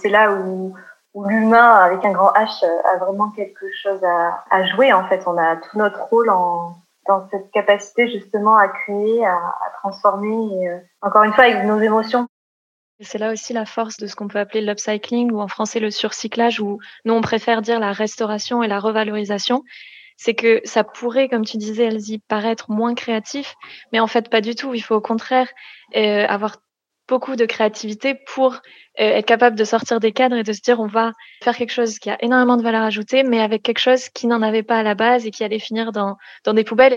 C'est là où, l'humain, avec un grand H, a vraiment quelque chose à, jouer. En fait, on a tout notre rôle en, dans cette capacité justement à créer, à, transformer, euh, encore une fois, avec nos émotions. C'est là aussi la force de ce qu'on peut appeler l'upcycling ou en français le surcyclage, où nous on préfère dire la restauration et la revalorisation. C'est que ça pourrait, comme tu disais, Elsie, paraître moins créatif, mais en fait pas du tout. Il faut au contraire euh, avoir beaucoup de créativité pour euh, être capable de sortir des cadres et de se dire on va faire quelque chose qui a énormément de valeur ajoutée, mais avec quelque chose qui n'en avait pas à la base et qui allait finir dans, dans des poubelles.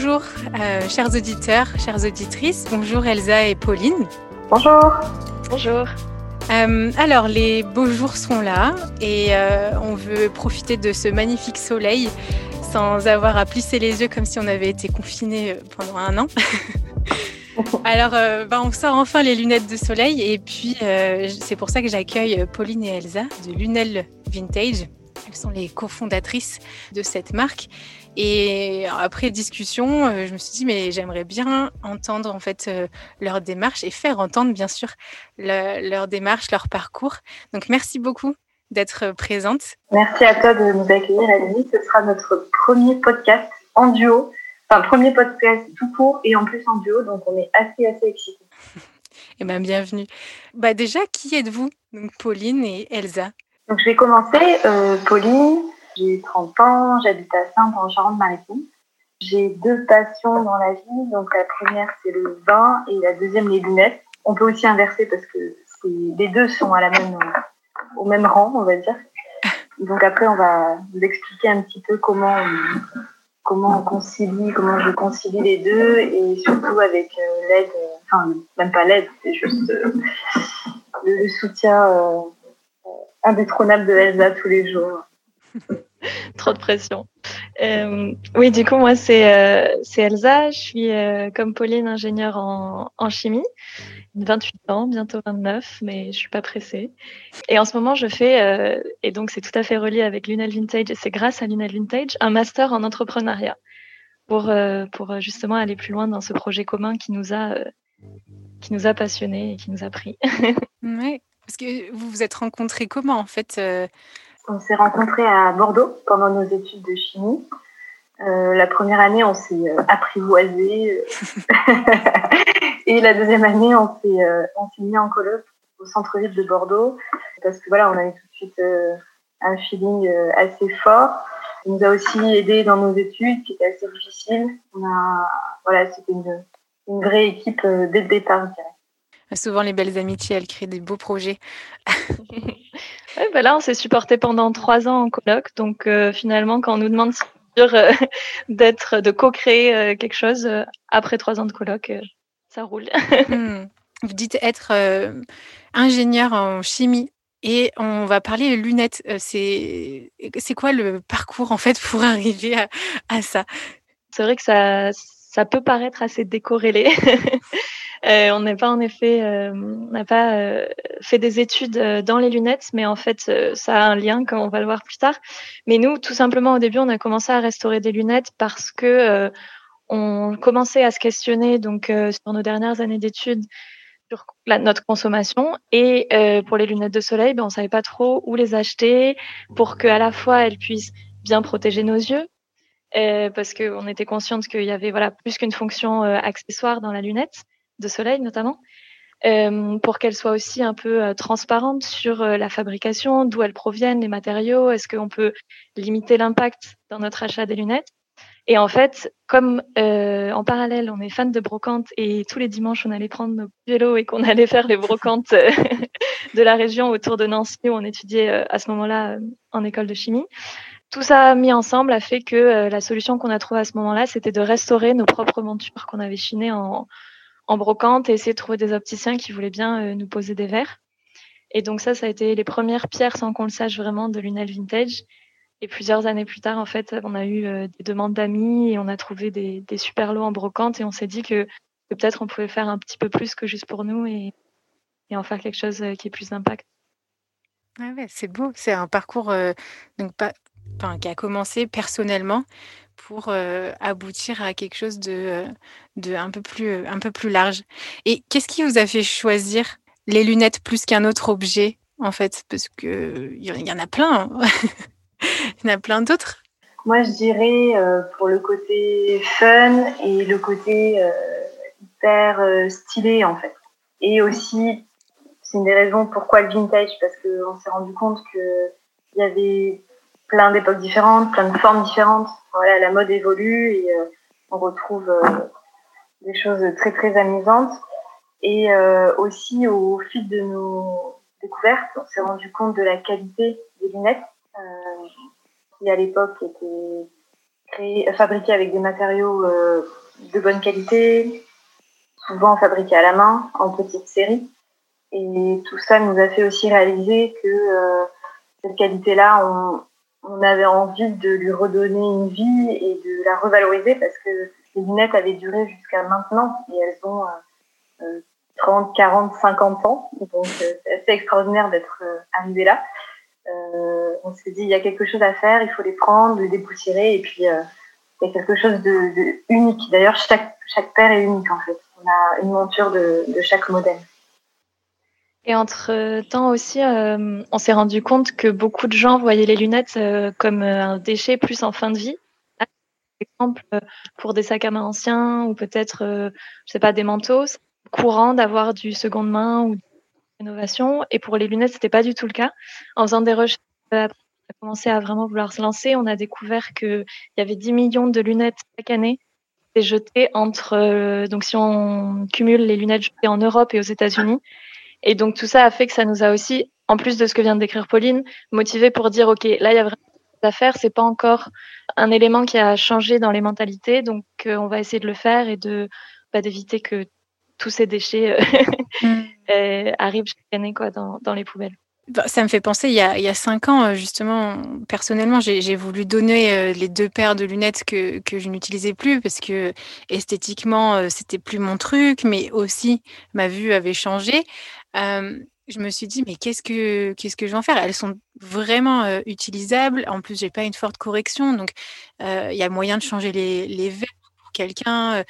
Bonjour, euh, chers auditeurs, chères auditrices. Bonjour Elsa et Pauline. Bonjour. Bonjour. Euh, alors, les beaux jours sont là et euh, on veut profiter de ce magnifique soleil sans avoir à plisser les yeux comme si on avait été confinés pendant un an. Alors, bah, on sort enfin les lunettes de soleil et puis c'est pour ça que j'accueille Pauline et Elsa de Lunel Vintage. Elles sont les cofondatrices de cette marque et après discussion, euh, je me suis dit, mais j'aimerais bien entendre en fait euh, leur démarche et faire entendre bien sûr leur démarche, leur parcours. Donc merci beaucoup d'être présente. Merci à toi de nous accueillir, Aline. Ce sera notre premier podcast en duo, enfin premier podcast tout court et en plus en duo, donc on est assez assez excités. Eh bien, bienvenue. Bah déjà, qui êtes-vous? Donc Pauline et Elsa. Donc je vais commencer. Euh, Pauline, j'ai 30 ans, j'habite à Sainte en Charente-Maritime. J'ai deux passions dans la vie. Donc la première c'est le vin et la deuxième les lunettes. On peut aussi inverser parce que les deux sont au même rang, on va dire. Donc après on va vous expliquer un petit peu comment on, comment on concilie, comment je concilie les deux et surtout avec euh, l'aide, enfin même pas l'aide, c'est juste euh, le, soutien euh, indétrônable de Elsa tous les jours. Trop de pression. Euh, oui, du coup, moi, c'est euh, Elsa. Je suis, euh, comme Pauline, ingénieure en, en, chimie. 28 ans, bientôt 29, mais je suis pas pressée. Et en ce moment, je fais, et donc c'est tout à fait relié avec Lunel Vintage, et c'est grâce à Lunel Vintage, un master en entrepreneuriat pour, pour justement aller plus loin dans ce projet commun qui nous a, qui nous a passionnés et qui nous a pris. oui, parce que vous vous êtes rencontrés comment en fait on s'est rencontrés à Bordeaux pendant nos études de chimie. Euh, la première année, on s'est euh, apprivoisé. et la deuxième année, on s'est, euh, on s'est mis en colloque au centre-ville de Bordeaux. Parce que voilà, on avait tout de suite un feeling assez fort. Il nous a aussi aidé dans nos études, qui étaient assez difficiles. On a, voilà, c'était une, une vraie équipe dès le départ, je dirais. Souvent, les belles amitiés, elles créent des beaux projets. bah là, on s'est supporté pendant trois ans en colloque. Donc, euh, finalement, quand on nous demande euh, d'être, de co-créer euh, quelque chose après trois ans de colloque, ça roule. Hmm. Vous dites être ingénieur en chimie. Et on va parler lunettes. C'est, c'est quoi le parcours en fait pour arriver à, à ça? C'est vrai que ça, ça peut paraître assez décorrélé. Euh, on n'est pas en effet, euh, on n'a pas euh, fait des études dans les lunettes, mais en fait, ça a un lien, comme on va le voir plus tard. Mais nous, tout simplement, au début, on a commencé à restaurer des lunettes parce que on commençait à se questionner, donc sur nos dernières années d'études, sur notre consommation. Et pour les lunettes de soleil, ben, on savait pas trop où les acheter pour qu'à la fois elles puissent bien protéger nos yeux, parce qu'on était consciente qu'il y avait voilà plus qu'une fonction accessoire dans la lunette de soleil notamment, euh, pour qu'elle soit aussi un peu euh, transparente sur euh, la fabrication, d'où elles proviennent, les matériaux, est-ce qu'on peut limiter l'impact dans notre achat des lunettes? Et en fait, comme en parallèle, on est fan de brocante et tous les dimanches, on allait prendre nos vélos et qu'on allait faire les brocantes de la région autour de Nancy où on étudiait à ce moment-là en école de chimie. Tout ça mis ensemble a fait que la solution qu'on a trouvée à ce moment-là, c'était de restaurer nos propres montures qu'on avait chinées en, en brocante et essayer de trouver des opticiens qui voulaient bien euh, nous poser des verres. Et donc ça, ça a été les premières pierres, sans qu'on le sache vraiment, de Lunel Vintage. Et plusieurs années plus tard, en fait, on a eu euh, des demandes d'amis et on a trouvé des, super lots en brocante et on s'est dit que, peut-être on pouvait faire un petit peu plus que juste pour nous et, en faire quelque chose euh, qui ait plus d'impact. Ah c'est beau. C'est un parcours donc pas, qui a commencé personnellement pour aboutir à quelque chose de, de un, peu plus, un peu plus large. Et qu'est-ce qui vous a fait choisir les lunettes plus qu'un autre objet, en fait? Parce qu'il y, y en a plein. Hein. Il y en a plein d'autres. Moi, je dirais pour le côté fun et le côté hyper stylé, en fait. Et aussi, c'est une des raisons pourquoi le vintage, parce qu'on s'est rendu compte qu'il y avait plein d'époques différentes, plein de formes différentes. Voilà, la mode évolue et euh, on retrouve euh, des choses très très amusantes. Et euh, aussi au fil de nos découvertes, on s'est rendu compte de la qualité des lunettes qui à l'époque étaient créées, fabriquées avec des matériaux de bonne qualité, souvent fabriqués à la main en petite série. Et tout ça nous a fait aussi réaliser que cette qualité-là, on, on avait envie de lui redonner une vie et de la revaloriser parce que les lunettes avaient duré jusqu'à maintenant et elles ont 30, 40, 50 ans. Donc euh, c'est assez extraordinaire d'être euh, arrivé là. Euh, on s'est dit il y a quelque chose à faire, il faut les prendre, les dépoussiérer et puis il y a quelque chose de, unique. D'ailleurs chaque, chaque paire est unique en fait. On a une monture de chaque modèle. Et entre-temps aussi, euh, on s'est rendu compte que beaucoup de gens voyaient les lunettes euh, comme euh, un déchet plus en fin de vie. Par exemple, pour des sacs à main anciens ou peut-être, je sais pas, des manteaux, c'est courant d'avoir du seconde main ou de rénovation. Et pour les lunettes, c'était pas du tout le cas. En faisant des recherches, on a commencé à vraiment vouloir se lancer. On a découvert qu'il y avait 10 millions de lunettes chaque année jetées entre, donc si on cumule les lunettes jetées en Europe et aux États-Unis, et donc tout ça a fait que ça nous a aussi, en plus de ce que vient de décrire Pauline, motivé pour dire ok, là il y a vraiment à faire, c'est pas encore un élément qui a changé dans les mentalités, donc euh, on va essayer de le faire et de bah, d'éviter que tous ces déchets euh, mm. euh, arrivent chaque année quoi dans, dans les poubelles. Bah, ça me fait penser, il y, a, cinq ans, justement, personnellement, j'ai voulu donner les deux paires de lunettes que, je n'utilisais plus parce que esthétiquement, c'était plus mon truc, mais aussi ma vue avait changé je me suis dit, mais qu'est-ce que, que je vais en faire? Elles sont vraiment utilisables. En plus, j'ai pas une forte correction, donc il y a moyen de changer les, verres pour quelqu'un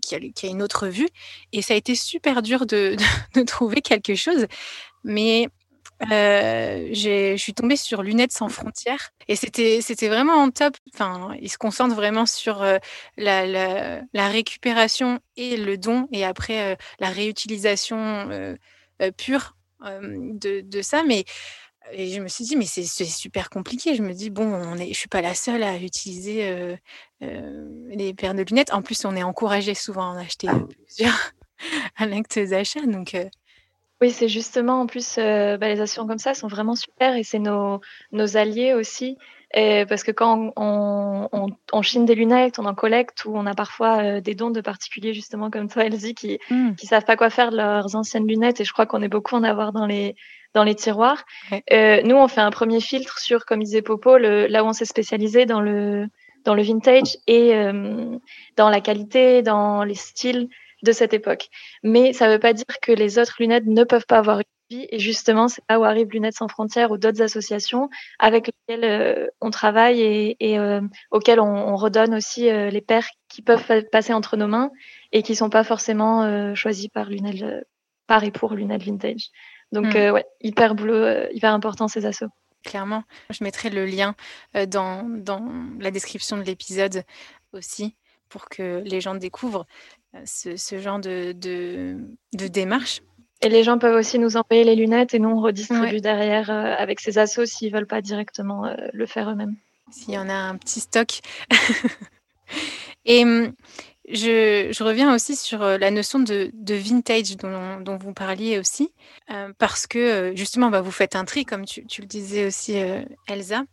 qui, a, qui, a, une autre vue. Et ça a été super dur de, de, trouver quelque chose. Mais je suis tombée sur Lunettes sans frontières et c'était c'était vraiment top. Enfin, ils se concentrent vraiment sur la, la, la, récupération et le don et après la réutilisation euh, pure de, de, ça. Mais et je me suis dit, mais c'est super compliqué. Je me dis, bon, on est, je suis pas la seule à utiliser les paires de lunettes. En plus, on est encouragé souvent à en acheter plusieurs à l'acte d'achat. Donc, oui, c'est justement, en plus, bah, les assurances comme ça sont vraiment super et c'est nos, nos alliés aussi. Et parce que quand on, on, on, chine des lunettes, on en collecte ou on a parfois euh, des dons de particuliers justement comme toi Elsie qui mmh. qui savent pas quoi faire de leurs anciennes lunettes et je crois qu'on est beaucoup en avoir dans les dans les tiroirs. Euh, nous on fait un premier filtre sur comme disait Popo le, là où on s'est spécialisé dans le dans le vintage et euh, dans la qualité, dans les styles de cette époque. Mais ça ne veut pas dire que les autres lunettes ne peuvent pas avoir et justement, c'est là où arrive Lunettes sans frontières ou d'autres associations avec lesquelles euh, on travaille et, euh, auxquelles on, redonne aussi euh, les paires qui peuvent passer entre nos mains et qui sont pas forcément choisis par et pour lunettes vintage. Donc, hmm. ouais, hyper boulot, hyper important ces assos. Clairement, je mettrai le lien dans, dans la description de l'épisode aussi pour que les gens découvrent ce, ce genre de, de, de démarche. Et les gens peuvent aussi nous envoyer les lunettes et nous on redistribue derrière euh, avec ces assos s'ils veulent pas directement euh, le faire eux-mêmes. S'il y en a un petit stock. et hum, je, je, reviens aussi sur euh, la notion de, de vintage dont, dont, vous parliez aussi, parce que justement, bah, vous faites un tri, comme tu, tu le disais aussi, Elsa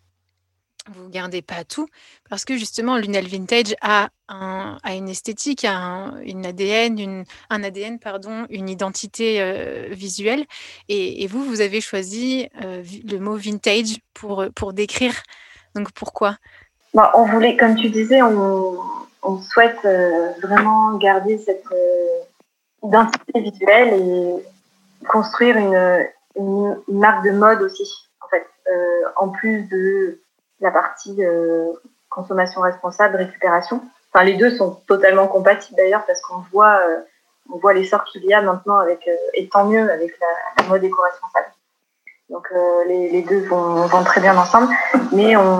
vous gardez pas tout parce que justement Lunel Vintage a, un, a une esthétique, a une ADN, une, un ADN pardon, une identité euh, visuelle et, vous vous avez choisi euh, le mot vintage pour pour décrire. Donc pourquoi? Bah, On voulait, comme tu disais, on, on souhaite euh, vraiment garder cette identité visuelle et construire une, une, marque de mode aussi. En fait, en plus de la partie euh, consommation responsable, récupération. Enfin, les deux sont totalement compatibles d'ailleurs parce qu'on voit, euh, on voit l'essor qu'il y a maintenant avec, euh, et tant mieux avec la, mode éco-responsable. Donc les, les, deux vont, vont, très bien ensemble. Mais on,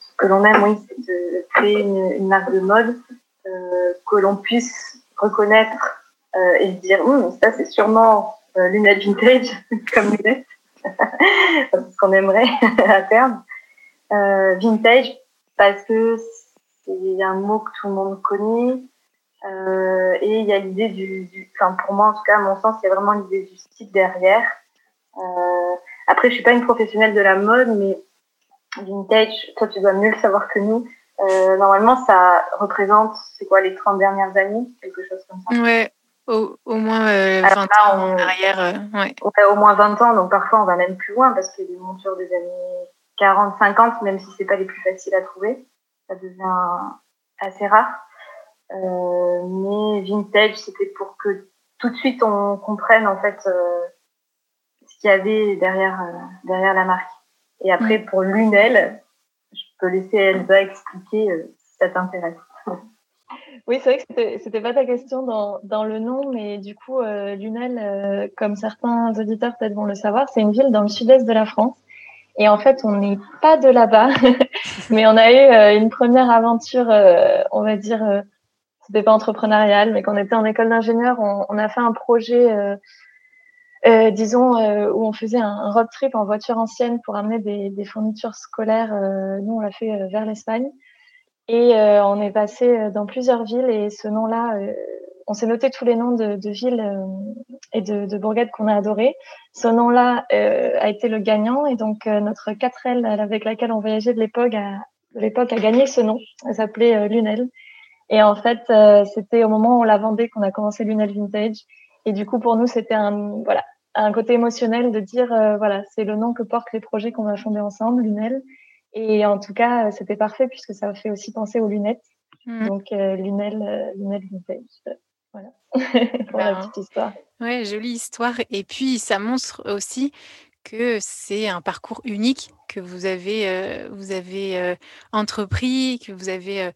ce que l'on aime, oui, c'est de créer une, une, marque de mode que l'on puisse reconnaître et se dire, hum, ça c'est sûrement lunettes vintage comme lunettes, ce qu'on aimerait à terme. Euh, vintage parce que c'est un mot que tout le monde connaît. Euh, et il y a l'idée du, enfin pour moi en tout cas, à mon sens, il y a vraiment l'idée du style derrière. Euh, après, je suis pas une professionnelle de la mode, mais vintage, toi tu dois mieux le savoir que nous. Euh, normalement, ça représente, c'est quoi, les 30 dernières années, quelque chose comme ça? Ouais, au, au moins euh, 20 ans en arrière. Euh, ouais. ouais. au moins 20 ans, donc parfois on va même plus loin parce a des montures des années 40, 50, même si c'est pas les plus faciles à trouver. Ça devient assez rare. Euh, mais vintage, c'était pour que tout de suite on comprenne en fait euh, ce qu'il y avait derrière euh, derrière la marque. Et après pour Lunel, je peux laisser Elsa expliquer si ça t'intéresse. Oui, c'est vrai que c'était pas ta question dans, dans le nom, mais du coup, euh, Lunel, comme certains auditeurs peut-être vont le savoir, c'est une ville dans le sud-est de la France et en fait, on n'est pas de là-bas, mais on a eu euh, une première aventure, euh, on va dire, euh, c'était pas entrepreneurial, mais quand on était en école d'ingénieur, on, a fait un projet, euh, disons, où on faisait un, road trip en voiture ancienne pour amener des, des fournitures scolaires. nous, on l'a fait vers l'Espagne. Et on est passé dans plusieurs villes et ce nom-là on s'est noté tous les noms de, de villes euh, et de, de bourgades qu'on a adorées. Ce nom-là euh, a été le gagnant et donc euh, notre 4L avec laquelle on voyageait de l'époque a, l'époque a gagné ce nom. Elle s'appelait Lunel. Et en fait, c'était au moment où on la vendait qu'on a commencé Lunel Vintage. Et du coup, pour nous, c'était un voilà un côté émotionnel de dire voilà c'est le nom que portent les projets qu'on va fonder ensemble, Lunel. Et en tout cas, c'était parfait puisque ça fait aussi penser aux lunettes. Mmh. Donc Lunel, Lunel Vintage. Voilà, pour la petite histoire. Ouais, jolie histoire. Et puis, ça montre aussi que c'est un parcours unique que vous avez, euh, vous avez euh, entrepris, que vous avez, euh,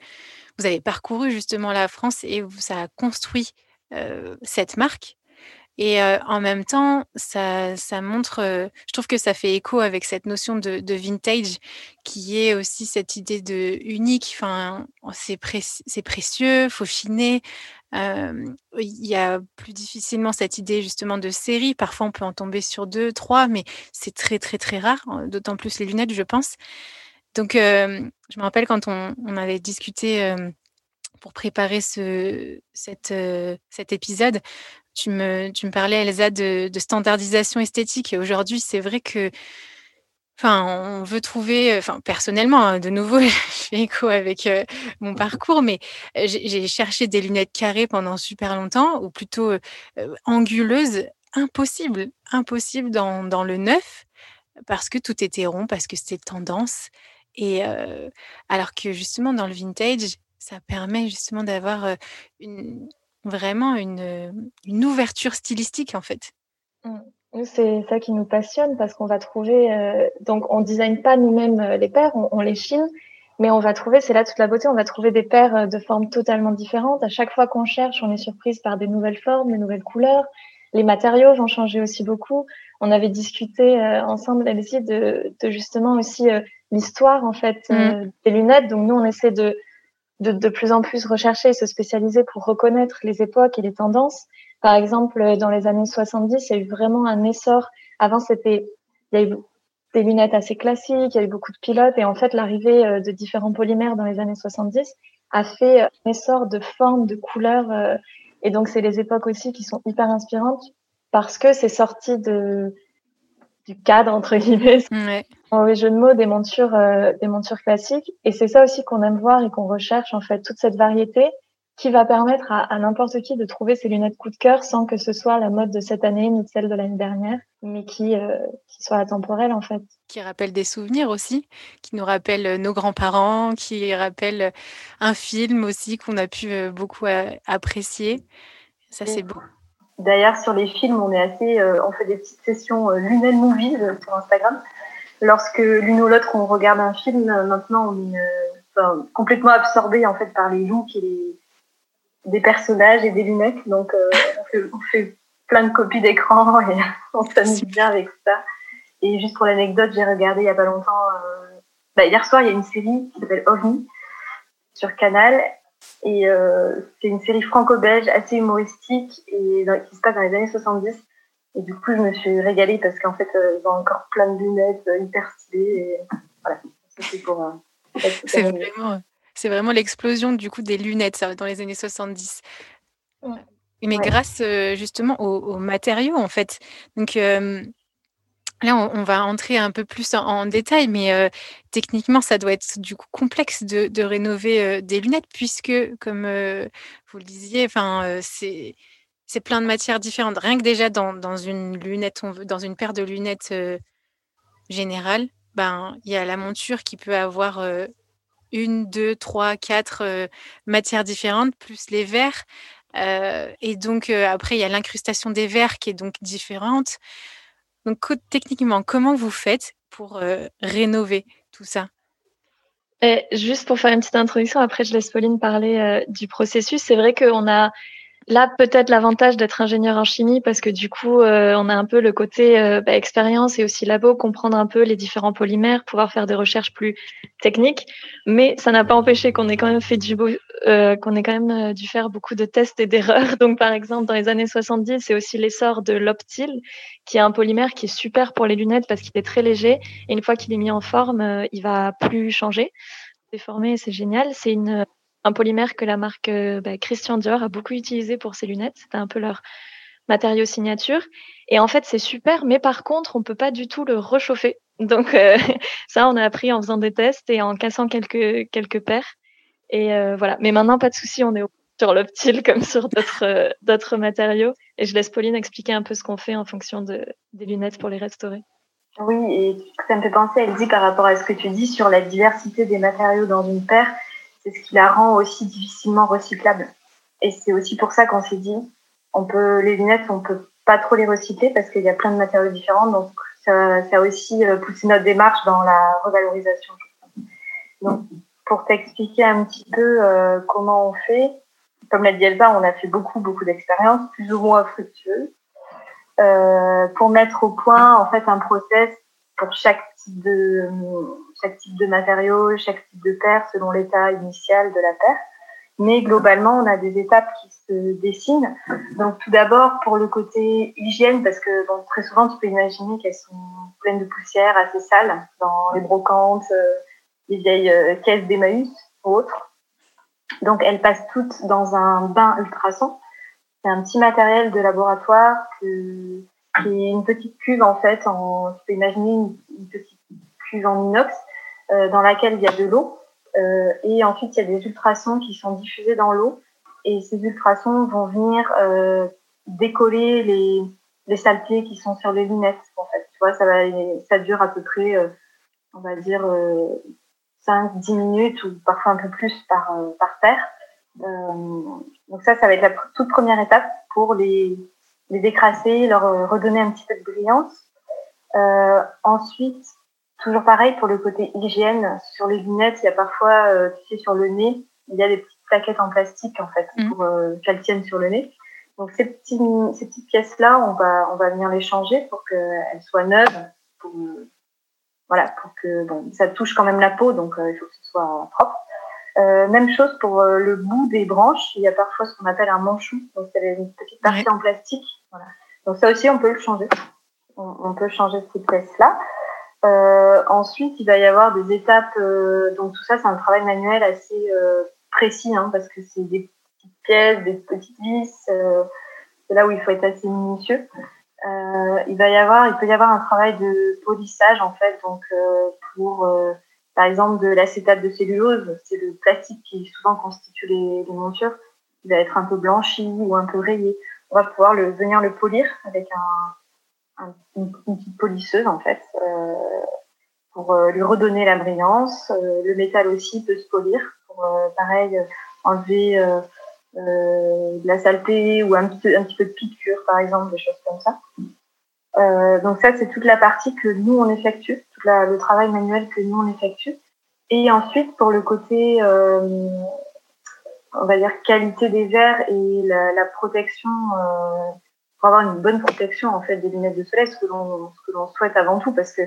vous avez parcouru justement la France et ça a construit cette marque. Et en même temps, ça, montre, je trouve que ça fait écho avec cette notion de, vintage qui est aussi cette idée de unique. Enfin, c'est, c'est précieux, faut chiner. il y a plus difficilement cette idée justement de série. Parfois, on peut en tomber sur deux, trois, mais c'est très, très, très rare, hein, d'autant plus les lunettes, je pense. Donc, je me rappelle quand on, avait discuté pour préparer cet épisode, tu me, tu me parlais, Elsa, de, de standardisation esthétique. Et aujourd'hui, c'est vrai que Enfin, on veut trouver, enfin personnellement, hein, de nouveau, je fais écho avec euh, mon parcours, mais euh, j'ai cherché des lunettes carrées pendant super longtemps, ou plutôt euh, anguleuses, impossible, impossible dans, dans, le neuf, parce que tout était rond, parce que c'était tendance. Et alors que justement dans le vintage, ça permet justement d'avoir une, vraiment une, une, ouverture stylistique en fait. Mmh. c'est ça qui nous passionne parce qu'on va trouver, euh, donc on design pas nous-mêmes euh, les paires, on, on, les chine, mais on va trouver, c'est là toute la beauté, on va trouver des paires de formes totalement différentes. À chaque fois qu'on cherche, on est surprise par des nouvelles formes, des nouvelles couleurs, Les matériaux vont changer aussi beaucoup. On avait discuté ensemble, Elsie, de, de justement aussi l'histoire en fait mm. des lunettes. Donc nous, on essaie de, de, de plus en plus rechercher et se spécialiser pour reconnaître les époques et les tendances. Par exemple, dans les années 70, il y a eu vraiment un essor. Avant, c'était, il y a eu des lunettes assez classiques, il y a eu beaucoup de pilotes, et en fait, l'arrivée euh, de différents polymères dans les années 70 a fait un essor de formes, de couleurs, euh, et donc c'est les époques aussi qui sont hyper inspirantes parce que c'est sorti de du cadre entre guillemets, ouais. les jeux de mots des montures, euh, des montures classiques, et c'est ça aussi qu'on aime voir et qu'on recherche en fait toute cette variété qui va permettre à, n'importe qui de trouver ses lunettes coup de cœur sans que ce soit la mode de cette année ni celle de l'année dernière, mais qui, euh, qui soit atemporelle en fait. Qui rappelle des souvenirs aussi, qui nous rappelle euh, nos grands-parents, qui rappelle euh, un film aussi qu'on a pu beaucoup apprécier. Ça, c'est beau. D'ailleurs, sur les films, on est assez, on fait des petites sessions lunettes movies sur Instagram. Lorsque l'une ou l'autre on regarde un film, maintenant on est complètement absorbé en fait par les looks et les, des personnages et des lunettes. Donc, euh, on, fait, plein de copies d'écran et on s'amuse bien avec ça. Et juste pour l'anecdote, j'ai regardé il n'y a pas longtemps, euh, bah, hier soir, il y a une série qui s'appelle OVNI sur Canal. Et euh, c'est une série franco-belge assez humoristique et qui se passe dans les années 70. Et du coup, je me suis régalée parce qu'en fait, ils ont encore plein de lunettes hyper stylées. Et voilà, c'est pour. c'est vraiment c'est vraiment l'explosion du coup des lunettes dans les années 70. Mais grâce euh, justement aux, matériaux en fait. Donc euh, là, on, va entrer un peu plus en, détail, mais euh, techniquement, ça doit être du coup complexe de, rénover des lunettes puisque, comme vous le disiez, enfin c'est plein de matières différentes. Rien que déjà dans, une paire de lunettes générale, ben il y a la monture qui peut avoir une, deux, trois, quatre euh, matières différentes, plus les verres. Euh, et donc, euh, après, il y a l'incrustation des verres qui est donc différente. Donc, techniquement, comment vous faites pour rénover tout ça? Juste pour faire une petite introduction, après je laisse Pauline parler du processus. C'est vrai qu'on a Là, peut-être l'avantage d'être ingénieur en chimie parce que du coup, euh, on a un peu le côté euh, bah, expérience et aussi labo, comprendre un peu les différents polymères, pouvoir faire des recherches plus techniques. Mais ça n'a pas empêché qu'on ait quand même fait du euh, qu'on ait quand même dû faire beaucoup de tests et d'erreurs. Donc, par exemple, dans les années 70, c'est aussi l'essor de l'Optil, qui est un polymère qui est super pour les lunettes parce qu'il est très léger et une fois qu'il est mis en forme, il va plus changer déformer, c'est génial. C'est une un polymère que la marque euh, bah, Christian Dior a beaucoup utilisé pour ses lunettes. C'était un peu leur matériau signature. Et en fait, c'est super, mais par contre, on peut pas du tout le réchauffer. Donc euh, ça, on a appris en faisant des tests et en cassant quelques quelques paires. Et euh, voilà. Mais maintenant, pas de souci, on est sur l'optile comme sur d'autres d'autres matériaux. Et je laisse Pauline expliquer un peu ce qu'on fait en fonction de, des lunettes pour les restaurer. Oui, et ça me fait penser, elle dit par rapport à ce que tu dis sur la diversité des matériaux dans une paire c'est ce qui la rend aussi difficilement recyclable. Et c'est aussi pour ça qu'on s'est dit, on peut, les lunettes, on peut pas trop les recycler parce qu'il y a plein de matériaux différents. Donc, ça, ça a aussi euh, poussé notre démarche dans la revalorisation. Donc, pour t'expliquer un petit peu euh, comment on fait, comme l'a dit Elsa, on a fait beaucoup, beaucoup d'expériences, plus ou moins fructueuses, euh, pour mettre au point, en fait, un process pour chaque type de, chaque type de matériau, chaque type de paire selon l'état initial de la paire. Mais globalement, on a des étapes qui se dessinent. Donc tout d'abord pour le côté hygiène, parce que très souvent tu peux imaginer qu'elles sont pleines de poussière, assez sales, dans les brocantes, euh, les vieilles euh, caisses d'Emmaüs ou autres. Donc elles passent toutes dans un bain ultrason. C'est un petit matériel de laboratoire qui est une petite cuve en fait. Tu peux imaginer une petite cuve en inox dans laquelle il y a de l'eau. Euh, et ensuite, il y a des ultrasons qui sont diffusés dans l'eau. Et ces ultrasons vont venir euh, décoller les, les saletés qui sont sur les lunettes. En fait, tu vois, ça, va, ça dure à peu près, on va dire, 5-10 minutes ou parfois un peu plus par, par paire. donc ça, ça va être la toute première étape pour les, les décrasser, leur redonner un petit peu de brillance. Euh, ensuite, Toujours pareil pour le côté hygiène. Sur les lunettes, il y a parfois, euh, tu sais, sur le nez, il y a des petites plaquettes en plastique en fait mm. pour euh, qu'elles tiennent sur le nez. Donc ces, petits, ces petites pièces-là, on va, on va venir les changer pour qu'elles soient neuves, pour, voilà, pour que bon, ça touche quand même la peau, donc il faut que ce soit propre. Euh, même chose pour euh, le bout des branches. Il y a parfois ce qu'on appelle un manchou. Donc, c'est une petite partie en plastique. Voilà. Donc, ça aussi, on peut le changer. On, on peut changer cette pièce-là. Euh, ensuite, il va y avoir des étapes. Euh, donc, tout ça, c'est un travail manuel assez euh, précis, hein, parce que c'est des petites pièces, des petites vis. c'est là où il faut être assez minutieux. il va y avoir, il peut y avoir un travail de polissage, en fait, donc pour par exemple de l'acétate de cellulose, c'est le plastique qui souvent constitue les, les, montures, il va être un peu blanchi ou un peu rayé. On va pouvoir le, venir le polir avec un, un, une, petite polisseuse en fait, euh, pour euh, lui redonner la brillance. Euh, le métal aussi peut se polir pour pareil enlever de la saleté ou un petit, peu de piqûre par exemple, des choses comme ça. Donc ça, c'est toute la partie que nous, on effectue, tout le travail manuel que nous, on effectue. Et ensuite, pour le côté, on va dire, qualité des verres et la, protection, pour avoir une bonne protection en fait des lunettes de soleil, ce que l'on ce que l'on souhaite avant tout, parce que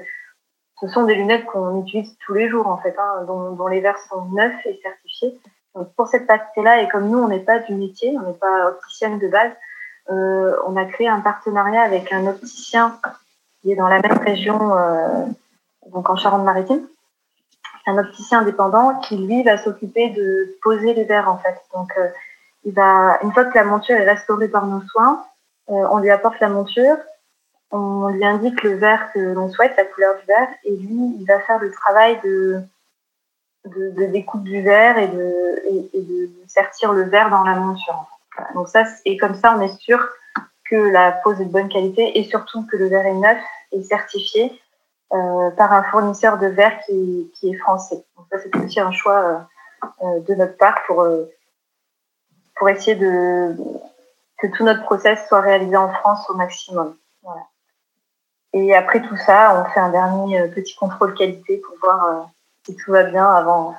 ce sont des lunettes qu'on utilise tous les jours en fait, hein, dont, dont les verres sont neufs et certifiés. Donc pour cette partie-là, et comme nous, on n'est pas du métier, on n'est pas opticienne de base, euh, on a créé un partenariat avec un opticien qui est dans la même région, euh, donc en Charente-Maritime. Un opticien indépendant qui lui va s'occuper de poser les verres en fait. Donc euh, il va, une fois que la monture est restaurée par nos soins, on lui apporte la monture, on lui indique le verre que l'on souhaite, la couleur du verre, et lui il va faire le travail de de, de découpe du verre et de, et, de sertir le verre dans la monture. Donc ça, et comme ça, on est sûr que la pose est de bonne qualité et surtout que le verre est neuf et certifié euh, par un fournisseur de verre qui, qui est français. Donc ça, c'est aussi un choix euh, de notre part pour, euh, pour essayer de que tout notre process soit réalisé en France au maximum. Et après tout ça, on fait un dernier euh, petit contrôle qualité pour voir euh, si tout va bien avant,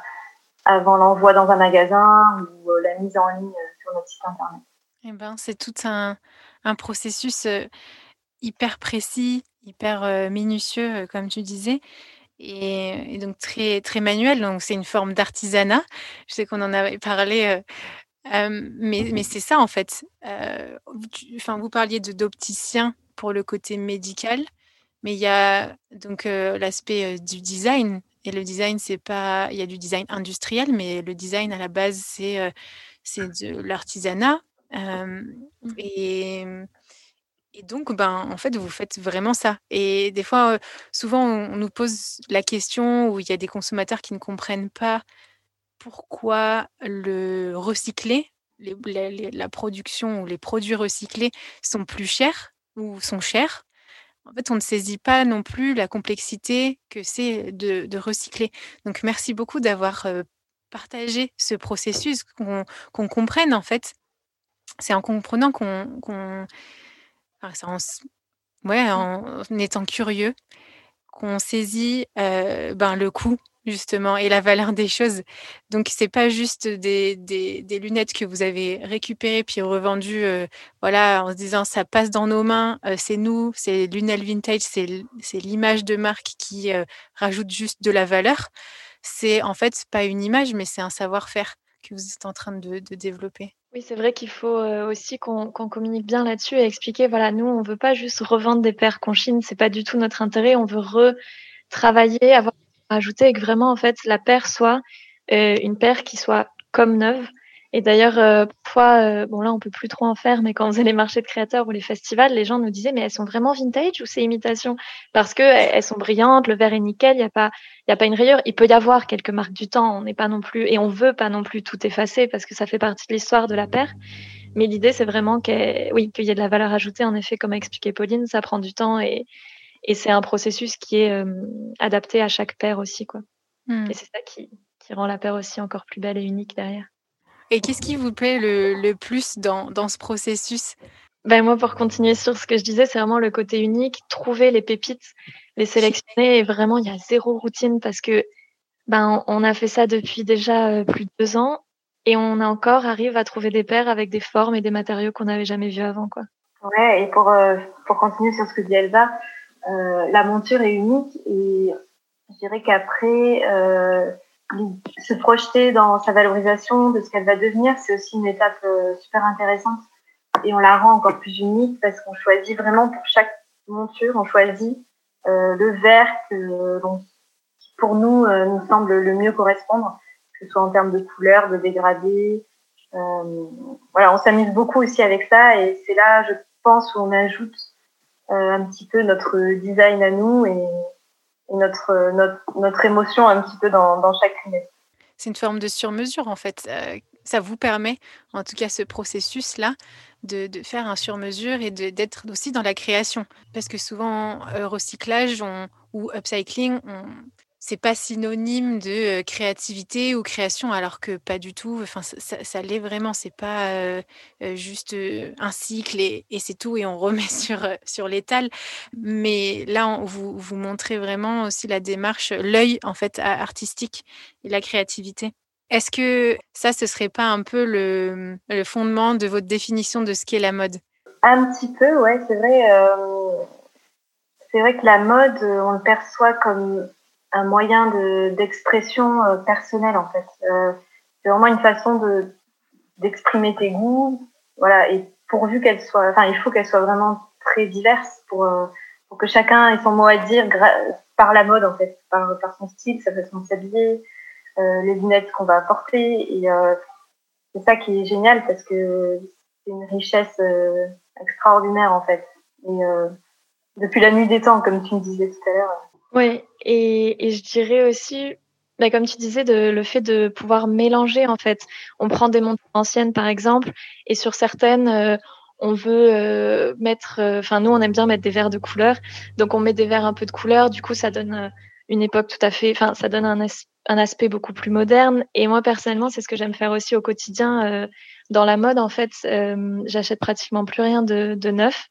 avant l'envoi dans un magasin ou euh, la mise en ligne sur notre site internet. Eh ben, c'est tout un, processus hyper précis, hyper minutieux, comme tu disais, et, et, donc très, très manuel. Donc, c'est une forme d'artisanat. Je sais qu'on en avait parlé, mais, mais c'est ça, en fait. Tu, enfin, vous parliez d'opticien pour le côté médical, mais il y a donc l'aspect du design. Et le design, c'est pas. Il y a du design industriel, mais le design à la base, c'est de l'artisanat. Euh, et, et, donc, ben, en fait, vous faites vraiment ça. Et des fois, souvent, on nous pose la question où il y a des consommateurs qui ne comprennent pas pourquoi le recyclé, les, les, la production ou les produits recyclés sont plus chers ou sont chers? En fait, on ne saisit pas non plus la complexité que c'est de, de, recycler. Donc, merci beaucoup d'avoir euh, partagé ce processus, qu'on qu comprenne en fait c'est en comprenant qu'on, enfin, en, ouais, en, en, étant curieux, qu'on saisit euh, ben, le coût justement et la valeur des choses. Donc c'est pas juste des, des, lunettes que vous avez récupérées puis revendues, euh, voilà, en se disant ça passe dans nos mains, euh, c'est nous, c'est Lunel Vintage, c'est, l'image de marque qui euh, rajoute juste de la valeur. C'est en fait pas une image, mais c'est un savoir-faire que vous êtes en train de, de développer. Oui, c'est vrai qu'il faut aussi qu'on qu communique bien là-dessus et expliquer, voilà, nous, on veut pas juste revendre des paires qu'on chine, c'est pas du tout notre intérêt. On veut retravailler, avoir rajouté et que vraiment, en fait, la paire soit euh, une paire qui soit comme neuve et d'ailleurs, euh, parfois, euh, bon là, on peut plus trop en faire, mais quand on faisait les marchés de créateurs ou les festivals, les gens nous disaient, mais elles sont vraiment vintage ou c'est imitation? Parce que elles sont brillantes, le verre est nickel, il n'y a pas, il a pas une rayure. Il peut y avoir quelques marques du temps. On n'est pas non plus et on veut pas non plus tout effacer parce que ça fait partie de l'histoire de la paire. Mais l'idée, c'est vraiment qu'il oui, qu'il y ait de la valeur ajoutée. En effet, comme a expliqué Pauline, ça prend du temps et, et c'est un processus qui est euh, adapté à chaque paire aussi, quoi. Mmh. Et c'est ça qui, qui rend la paire aussi encore plus belle et unique derrière. Et qu'est-ce qui vous plaît le, le plus dans, dans, ce processus? Ben moi, pour continuer sur ce que je disais, c'est vraiment le côté unique, trouver les pépites, les sélectionner. Et vraiment, il y a zéro routine parce que ben on a fait ça depuis déjà plus de deux ans. et on a encore arrive à trouver des paires avec des formes et des matériaux qu'on n'avait jamais vus avant, quoi. Ouais, et pour, euh, pour continuer sur ce que dit Elsa, euh, la monture est unique et je dirais qu'après, euh, se projeter dans sa valorisation de ce qu'elle va devenir, c'est aussi une étape euh, super intéressante et on la rend encore plus unique parce qu'on choisit vraiment pour chaque monture, on choisit euh, le verre que, qui pour nous euh, nous semble le mieux correspondre, que ce soit en termes de couleur, de dégradé. Euh, voilà, on s'amuse beaucoup aussi avec ça et c'est là, je pense, où on ajoute euh, un petit peu notre design à nous et, notre, notre, notre émotion un petit peu dans, dans chaque lunette. C'est une forme de sur-mesure en fait. Euh, ça vous permet, en tout cas ce processus-là, de, de, faire un sur-mesure et d'être aussi dans la création. Parce que souvent, euh, recyclage ou upcycling, on, c'est pas synonyme de créativité ou création, alors que pas du tout. Enfin, ça, l'est vraiment. C'est pas juste un cycle et, c'est tout et on remet sur sur l'étal. Mais là, vous vous montrez vraiment aussi la démarche, l'œil en fait artistique et la créativité. Est-ce que ça, ce serait pas un peu le, le fondement de votre définition de ce qu'est la mode? Un petit peu, ouais, c'est vrai. C'est vrai que la mode, on le perçoit comme un moyen d'expression euh, personnelle en fait. Euh, c'est vraiment une façon de d'exprimer tes goûts, voilà. Et pourvu qu'elle soit, enfin, il faut qu'elle soit vraiment très diverse pour euh, pour que chacun ait son mot à dire par la mode en fait, par par son style, sa façon de s'habiller, euh, les lunettes qu'on va porter et euh, c'est ça qui est génial parce que c'est une richesse euh, extraordinaire en fait. Et depuis la nuit des temps, comme tu me disais tout à l'heure. Oui, et, et, je dirais aussi, bah, comme tu disais, de, le fait de pouvoir mélanger en fait. On prend des montres anciennes par exemple, et sur certaines, euh, on veut euh, mettre, enfin nous on aime bien mettre des verres de couleur, donc on met des verres un peu de couleur. Du coup, ça donne une époque tout à fait, enfin ça donne un, as un aspect beaucoup plus moderne. Et moi personnellement, c'est ce que j'aime faire aussi au quotidien euh, dans la mode. En fait, j'achète pratiquement plus rien de, de neuf.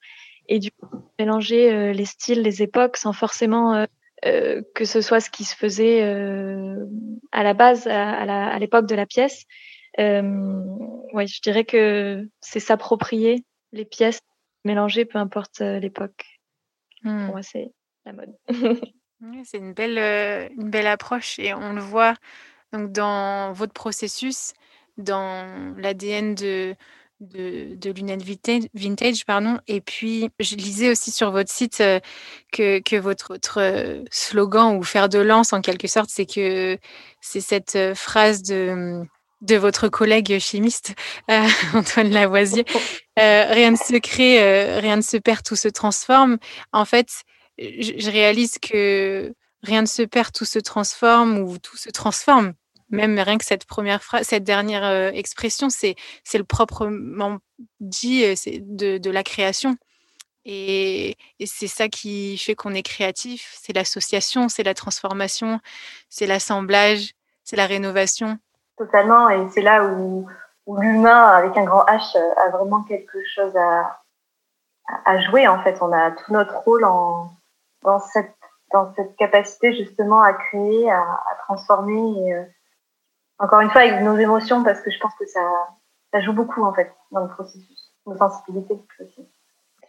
Et du coup, mélanger euh, les styles, les époques, sans forcément euh, euh, que ce soit ce qui se faisait à la base, à, l'époque de la pièce. oui, je dirais que c'est s'approprier les pièces, mélanger, peu importe l'époque. Hmm. Pour moi, c'est la mode. c'est une belle, une belle approche et on le voit donc dans votre processus, dans l'ADN de, de, de, lunettes vintage, pardon. Et puis, je lisais aussi sur votre site euh, que, que votre, votre, euh, slogan ou fer de lance, en quelque sorte, c'est que c'est cette euh, phrase de, de votre collègue chimiste, euh, Antoine Lavoisier. Euh, rien ne se crée, rien ne se perd, tout se transforme. En fait, je, je réalise que rien ne se perd, tout se transforme ou tout se transforme même rien que cette première phrase, cette dernière euh, expression, c'est le proprement dit euh, de, de, la création. Et, c'est ça qui fait qu'on est créatif. C'est l'association, c'est la transformation, c'est l'assemblage, c'est la rénovation. Totalement. Et c'est là où, l'humain, avec un grand H, euh, a vraiment quelque chose à, à jouer. En fait, on a tout notre rôle dans cette dans cette capacité justement à créer, à, transformer. Encore une fois avec nos émotions parce que je pense que ça, ça joue beaucoup en fait dans le processus, nos sensibilités aussi.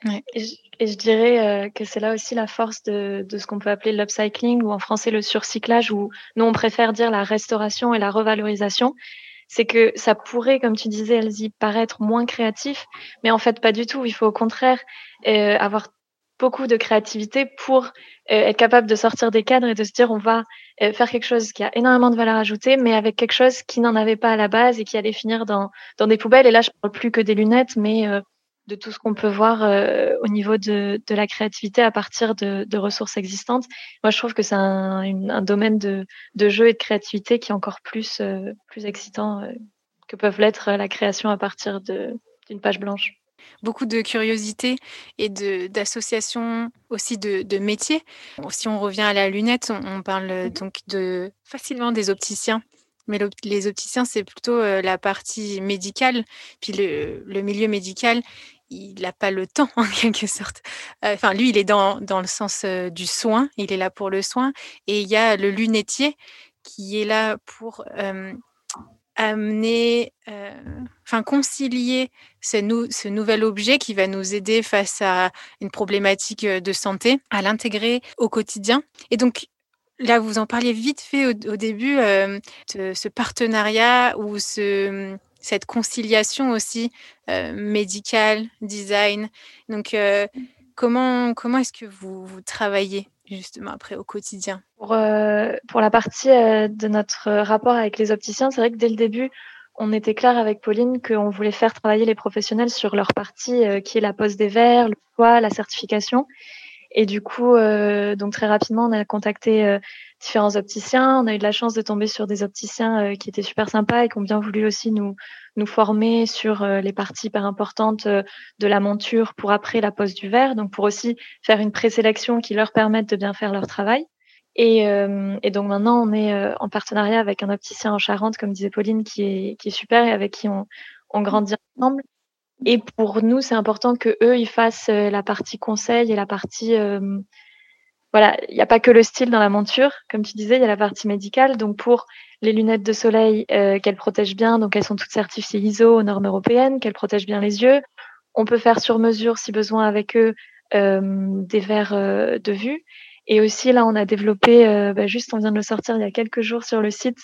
Ouais. Et, je, et, je, dirais euh, que c'est là aussi la force de, de ce qu'on peut appeler l'upcycling ou en français le surcyclage où nous on préfère dire la restauration et la revalorisation. C'est que ça pourrait, comme tu disais, Elsie, paraître moins créatif, mais en fait pas du tout. Il faut au contraire euh, avoir beaucoup de créativité pour euh, être capable de sortir des cadres et de se dire on va euh, faire quelque chose qui a énormément de valeur ajoutée, mais avec quelque chose qui n'en avait pas à la base et qui allait finir dans, dans des poubelles. Et là, je parle plus que des lunettes, mais euh, de tout ce qu'on peut voir au niveau de, de la créativité à partir de, ressources existantes. Moi, je trouve que c'est un, domaine de, de jeu et de créativité qui est encore plus, plus excitant que peuvent l'être la création à partir d'une page blanche beaucoup de curiosité et d'association aussi de, de, métiers. Si on revient à la lunette, on, on parle mmh donc de facilement des opticiens. Mais les opticiens, c'est plutôt euh, la partie médicale. Puis le, le milieu médical, il n'a pas le temps, en quelque sorte. Euh, enfin, lui, il est dans, dans le sens euh, du soin. Il est là pour le soin. Et il y a le lunetier qui est là pour amener, enfin concilier ce, nouvel objet qui va nous aider face à une problématique de santé, à l'intégrer au quotidien. Et donc, là, vous en parliez vite fait au, début, ce, partenariat ou ce, cette conciliation aussi médicale, design. Donc, comment, comment est-ce que vous, vous travaillez? Justement après au quotidien? Pour, pour la partie de notre rapport avec les opticiens, c'est vrai que dès le début, on était clair avec Pauline qu'on voulait faire travailler les professionnels sur leur partie euh, qui est la pose des verres, le choix, la certification. Et du coup, euh, donc très rapidement, on a contacté euh, différents opticiens. On a eu de la chance de tomber sur des opticiens qui étaient super sympas et qui ont bien voulu aussi nous nous former sur les parties hyper importantes de la monture pour après la pose du verre. Donc pour aussi faire une présélection qui leur permette de bien faire leur travail. Et, euh, et, donc maintenant, on est euh, en partenariat avec un opticien en Charente, comme disait Pauline, qui est, qui est super et avec qui on, on grandit ensemble. Et pour nous, c'est important que eux, ils fassent euh, la partie conseil et la partie voilà, il n'y a pas que le style dans la monture, comme tu disais, il y a la partie médicale. Donc pour les lunettes de soleil, euh, qu'elles protègent bien, donc elles sont toutes certifiées ISO aux normes européennes, qu'elles protègent bien les yeux. On peut faire sur mesure, si besoin, avec eux, euh, des verres de vue. Et aussi, là, on a développé, euh, bah, juste, on vient de le sortir il y a quelques jours sur le site,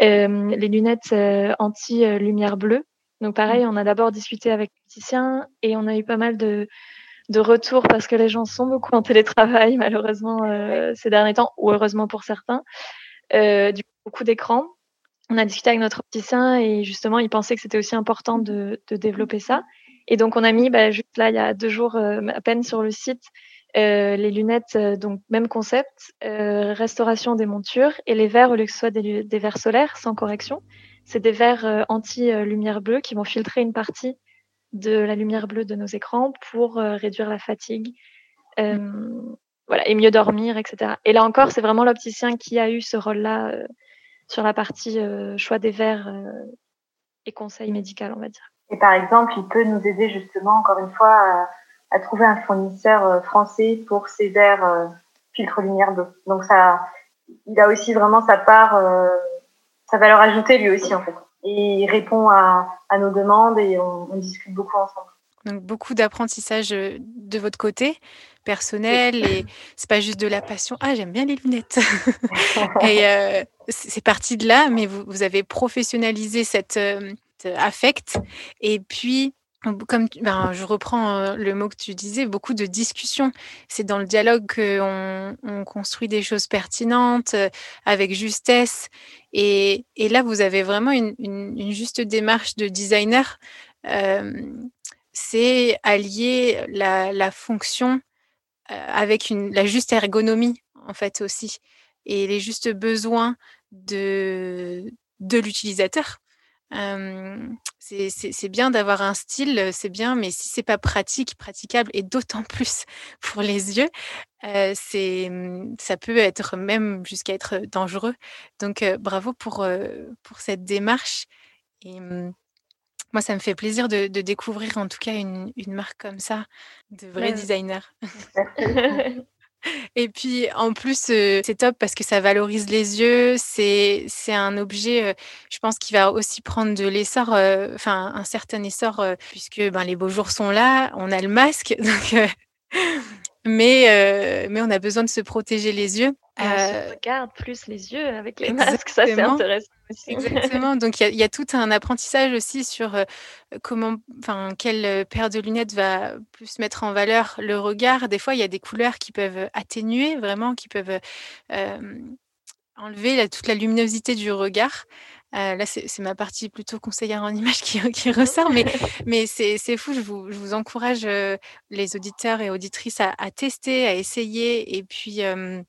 euh, les lunettes euh, anti-lumière bleue. Donc, pareil, on a d'abord discuté avec l'opticien et on a eu pas mal de, de retours parce que les gens sont beaucoup en télétravail, malheureusement, ces derniers temps, ou heureusement pour certains. du coup, beaucoup d'écrans. On a discuté avec notre opticien et justement, il pensait que c'était aussi important de, de, développer ça. Et donc, on a mis, bah, juste là, il y a deux jours à peine sur le site, euh, les lunettes, euh, donc même concept, euh, restauration des montures et les verres, au lieu que ce soit des, des verres solaires sans correction, c'est des verres anti-lumière bleue qui vont filtrer une partie de la lumière bleue de nos écrans pour réduire la fatigue voilà, et mieux dormir, etc. Et là encore, c'est vraiment l'opticien qui a eu ce rôle-là sur la partie choix des verres et conseil médical, on va dire. Et par exemple, il peut nous aider justement, encore une fois, à à trouver un fournisseur euh, français pour ses verres euh, filtre lumière bleue. Donc ça, il a aussi vraiment sa part, euh, sa valeur ajoutée lui aussi en fait. Et il répond à, à nos demandes et on, on, discute beaucoup ensemble. Donc beaucoup d'apprentissage de votre côté personnel et c'est pas juste de la passion. Ah j'aime bien les lunettes. et euh, c'est parti de là, mais vous, vous avez professionnalisé cette euh, affect et puis comme ben, je reprends euh, le mot que tu disais, beaucoup de discussions. C'est dans le dialogue qu'on on construit des choses pertinentes, euh, avec justesse. Et, et, là, vous avez vraiment une, une, juste démarche de designer. Euh, c'est allier la, la fonction euh, avec une, la juste ergonomie, en fait, aussi, et les justes besoins de, de l'utilisateur c'est bien d'avoir un style, c'est bien, mais si c'est pas pratique, praticable, et d'autant plus pour les yeux, euh, c'est mmh, ça peut être même jusqu'à être dangereux. Donc bravo pour, pour cette démarche. Et mmh, moi, ça me fait plaisir de, découvrir en tout cas une, une marque comme ça, de vrais designers. Et puis en plus, c'est top parce que ça valorise les yeux. C'est un objet, je pense, qui va aussi prendre de l'essor, enfin un certain essor, puisque ben, les beaux jours sont là. On a le masque, donc mais, euh, mais on a besoin de se protéger les yeux. on se regarde plus les yeux avec les masques, ça c'est intéressant aussi. Exactement, donc il y, y, a tout un apprentissage aussi sur euh, comment, enfin, quelle paire de lunettes va plus mettre en valeur le regard. Des fois, il y a des couleurs qui peuvent atténuer vraiment, qui peuvent euh, enlever toute la luminosité du regard. Euh, là, c'est ma partie plutôt conseillère en images qui, qui ressort, mais, mais c'est fou. Je vous, je vous encourage, euh, les auditeurs et auditrices, à, à, tester, à essayer. Et puis, euh,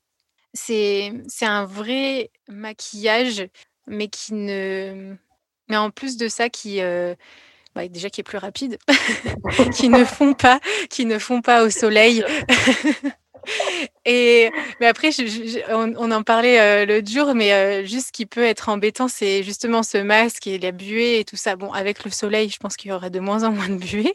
c'est un vrai maquillage, mais qui ne. Mais en plus de ça, qui. Bah, déjà qui est plus rapide, qui ne font pas, qui ne font pas au soleil. Et mais après, on, en parlait euh, le jour, mais euh, juste ce qui peut être embêtant, c'est justement ce masque et la buée et tout ça. Bon, avec le soleil, je pense qu'il y aurait de moins en moins de buée.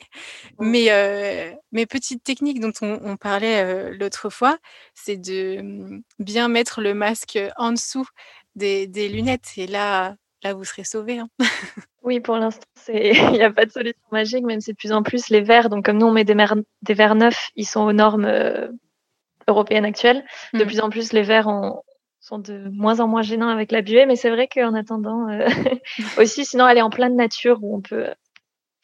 Mais euh, mes petites techniques dont on, parlait l'autre fois, c'est de mm, bien mettre le masque en dessous des, des lunettes. Et là, là, vous serez sauvés. Hein. oui, pour l'instant, il n'y a pas de solution magique, même si de plus en plus les verres, donc comme nous, on met des, des verres neufs, ils sont aux normes euh, européennes actuelles. De mm. plus en plus, les verres sont de moins en moins gênants avec la buée, mais c'est vrai qu'en attendant, euh, aussi, sinon, aller en pleine nature où on peut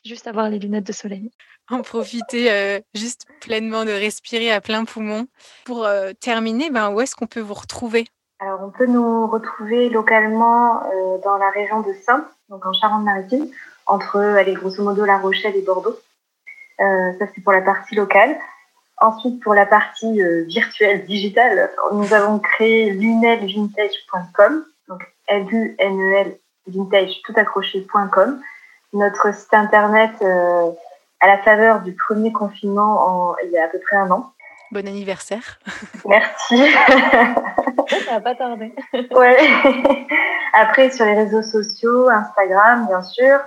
juste avoir les lunettes de soleil. En profiter juste pleinement de respirer à plein poumon. Pour terminer, ben, où est-ce qu'on peut vous retrouver? Alors, on peut nous retrouver localement euh, dans la région de Saintes, donc en Charente-Maritime, entre, allez, grosso modo, La Rochelle et Bordeaux. Euh, ça, c'est pour la partie locale. Ensuite, pour la partie euh, virtuelle, digitale, nous avons créé lunelvintage.com, donc L-U-N-E-L vintage tout accroché.com. Notre site internet à la faveur du premier confinement en, il y a à peu près un an. Bon anniversaire. Merci. Ça va pas tarder. ouais. Après, sur les réseaux sociaux, Instagram, bien sûr,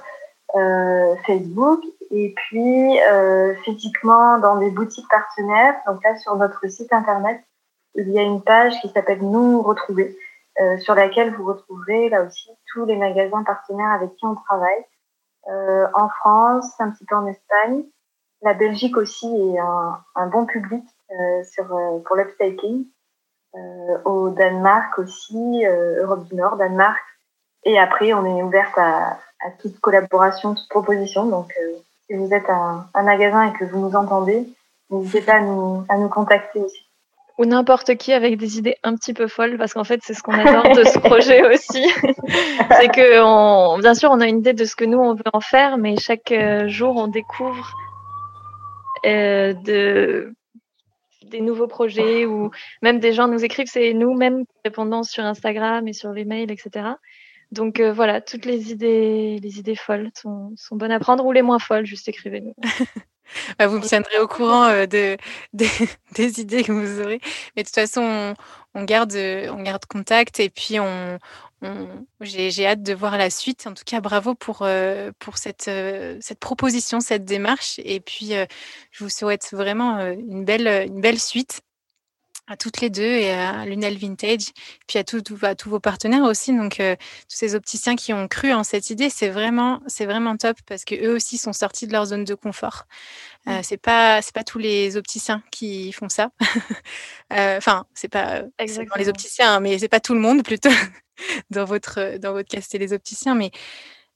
euh, Facebook, et puis euh, physiquement dans des boutiques partenaires. Donc là, sur notre site internet, il y a une page qui s'appelle Nous retrouver, euh, sur laquelle vous retrouverez là aussi tous les magasins partenaires avec qui on travaille. en France, un petit peu en Espagne. La Belgique aussi est un, un bon public sur, pour l'upcycling. Euh, au Danemark aussi, euh, Europe du Nord, Danemark. Et après, on est ouverte à, toute collaboration, toute proposition. Donc, euh, si vous êtes un, magasin et que vous nous entendez, n'hésitez pas à nous, à nous contacter aussi ou n'importe qui avec des idées un petit peu folles, parce qu'en fait, c'est ce qu'on adore de ce projet aussi. c'est que, on, bien sûr, on a une idée de ce que nous, on veut en faire, mais chaque jour, on découvre euh, de des nouveaux projets ou même des gens nous écrivent, c'est nous-mêmes répondons sur Instagram et sur les mails, etc. Donc euh, voilà, toutes les idées, les idées folles sont, sont, bonnes à prendre ou les moins folles, juste écrivez-nous. Bah, vous me tiendrez au courant euh, de, des idées que vous aurez. Mais de toute façon, on, garde, on garde contact et puis on, j'ai hâte de voir la suite. En tout cas, bravo pour, euh, pour cette, euh, cette proposition, cette démarche. Et puis, euh, je vous souhaite vraiment une, belle, une belle suite à toutes les deux et à Lunel Vintage, puis à, tout, à tous vos partenaires aussi. Donc, tous ces opticiens qui ont cru en cette idée, c'est vraiment, c'est vraiment top parce que eux aussi sont sortis de leur zone de confort. Euh, c'est pas, c'est pas tous les opticiens qui font ça. Enfin, c'est pas les opticiens, hein, mais c'est pas tout le monde plutôt. dans votre, dans votre cas, c'était les opticiens. Mais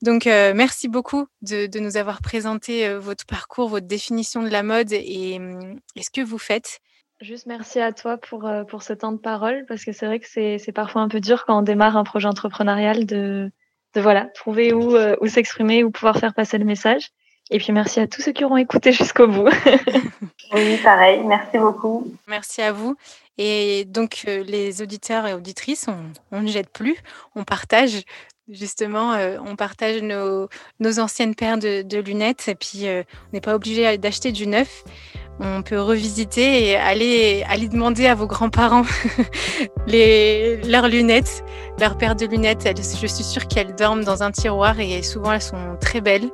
donc, euh, merci beaucoup de, de, nous avoir présenté euh, votre parcours, votre définition de la mode et, hum, ce que vous faites. Juste merci à toi pour, euh, pour ce temps de parole, parce que c'est vrai que c'est parfois un peu dur quand on démarre un projet entrepreneurial de, de voilà, trouver où, où s'exprimer, où pouvoir faire passer le message. Et puis merci à tous ceux qui auront écouté jusqu'au bout. oui, pareil, merci beaucoup. Merci à vous. Et donc, euh, les auditeurs et auditrices, on, ne jette plus, on partage justement, euh, on partage nos, nos, anciennes paires de, lunettes et puis euh, on n'est pas obligé d'acheter du neuf. On peut revisiter et aller, aller demander à vos grands-parents leurs lunettes, leurs paires de lunettes. je suis sûre qu'elles dorment dans un tiroir et souvent elles sont très belles.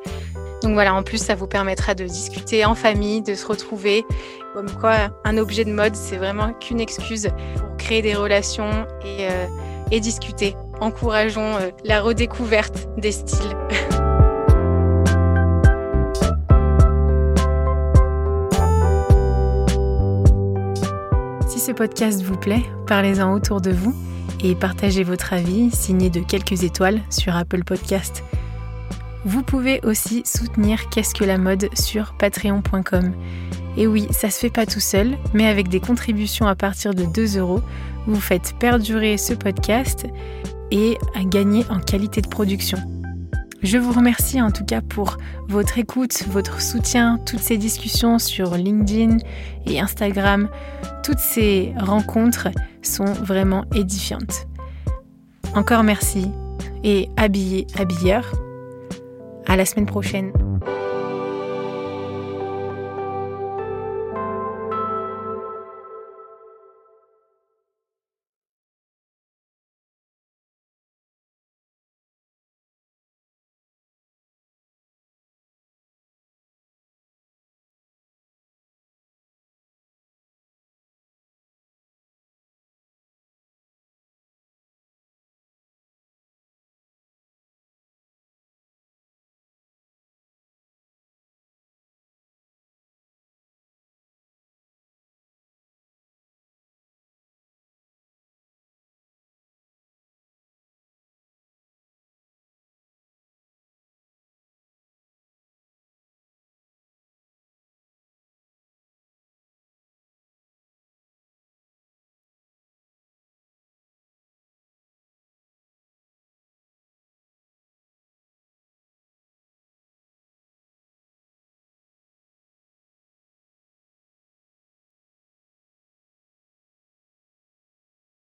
Donc voilà, en plus, ça vous permettra de discuter en famille, de se retrouver. Comme quoi, un objet de mode, c'est vraiment qu'une excuse pour créer des relations et, euh, discuter. Encourageons euh, la redécouverte des styles. podcast vous plaît, parlez-en autour de vous et partagez votre avis signé de quelques étoiles sur Apple Podcast. Vous pouvez aussi soutenir Qu'est-ce que la mode sur patreon.com. Et oui, ça se fait pas tout seul, mais avec des contributions à partir de 2 euros, vous faites perdurer ce podcast et à gagner en qualité de production. Je vous remercie en tout cas pour votre écoute, votre soutien, toutes ces discussions sur LinkedIn et Instagram. Toutes ces rencontres sont vraiment édifiantes. Encore merci et habillez habilleur à la semaine prochaine.